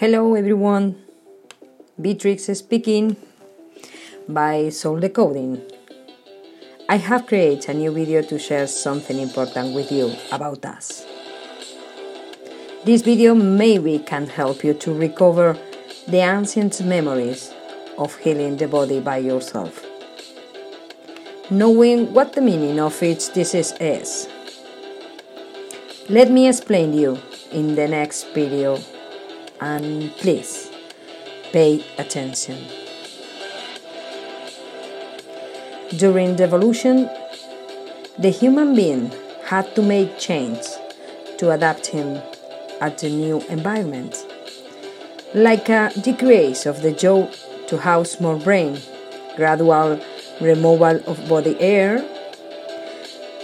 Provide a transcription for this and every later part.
Hello everyone, Beatrix speaking by Soul Decoding. I have created a new video to share something important with you about us. This video maybe can help you to recover the ancient memories of healing the body by yourself. Knowing what the meaning of each disease is. Let me explain you in the next video and please pay attention. During the evolution, the human being had to make change to adapt him at the new environment. Like a decrease of the jaw to house more brain, gradual removal of body air,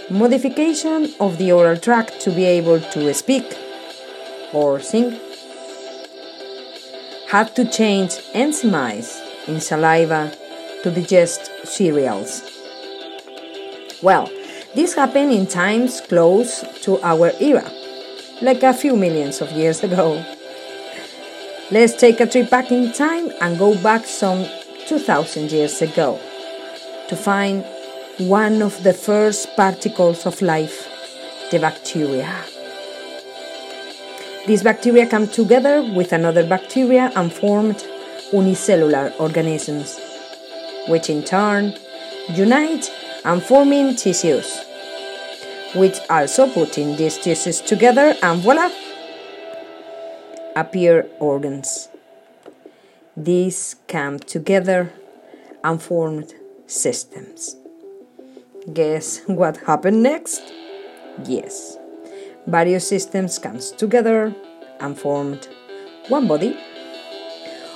modification of the oral tract to be able to speak or sing, had to change enzymes in saliva to digest cereals. Well, this happened in times close to our era, like a few millions of years ago. Let's take a trip back in time and go back some 2000 years ago to find one of the first particles of life, the bacteria. These bacteria come together with another bacteria and formed unicellular organisms, which in turn unite and forming tissues, which also putting these tissues together and voila, appear organs. These come together and formed systems. Guess what happened next? Yes various systems comes together and formed one body.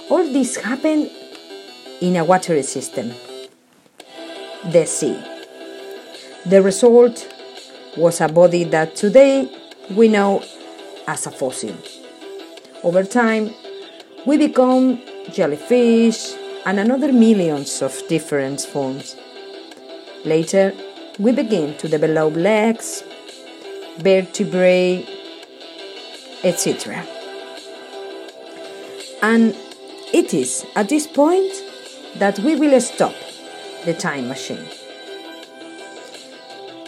All this happened in a watery system, the sea. The result was a body that today we know as a fossil. Over time, we become jellyfish and another millions of different forms. Later, we begin to develop legs, vertebrae, etc. And it is at this point that we will stop the time machine.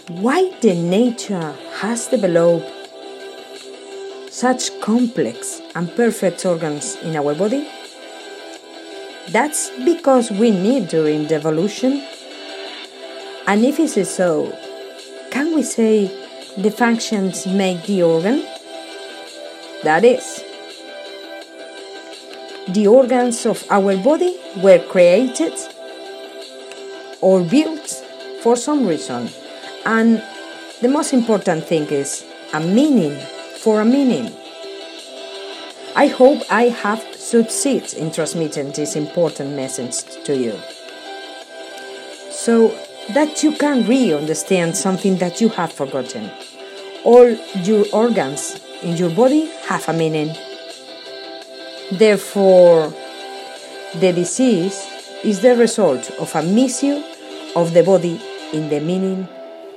Why the nature has developed such complex and perfect organs in our body? That's because we need during the evolution. And if it is so, can we say the functions make the organ? That is, the organs of our body were created or built for some reason. And the most important thing is a meaning for a meaning. I hope I have succeeded in transmitting this important message to you. So, that you can really understand something that you have forgotten. All your organs in your body have a meaning. Therefore, the disease is the result of a misuse of the body in the meaning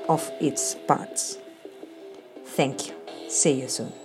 of its parts. Thank you. See you soon.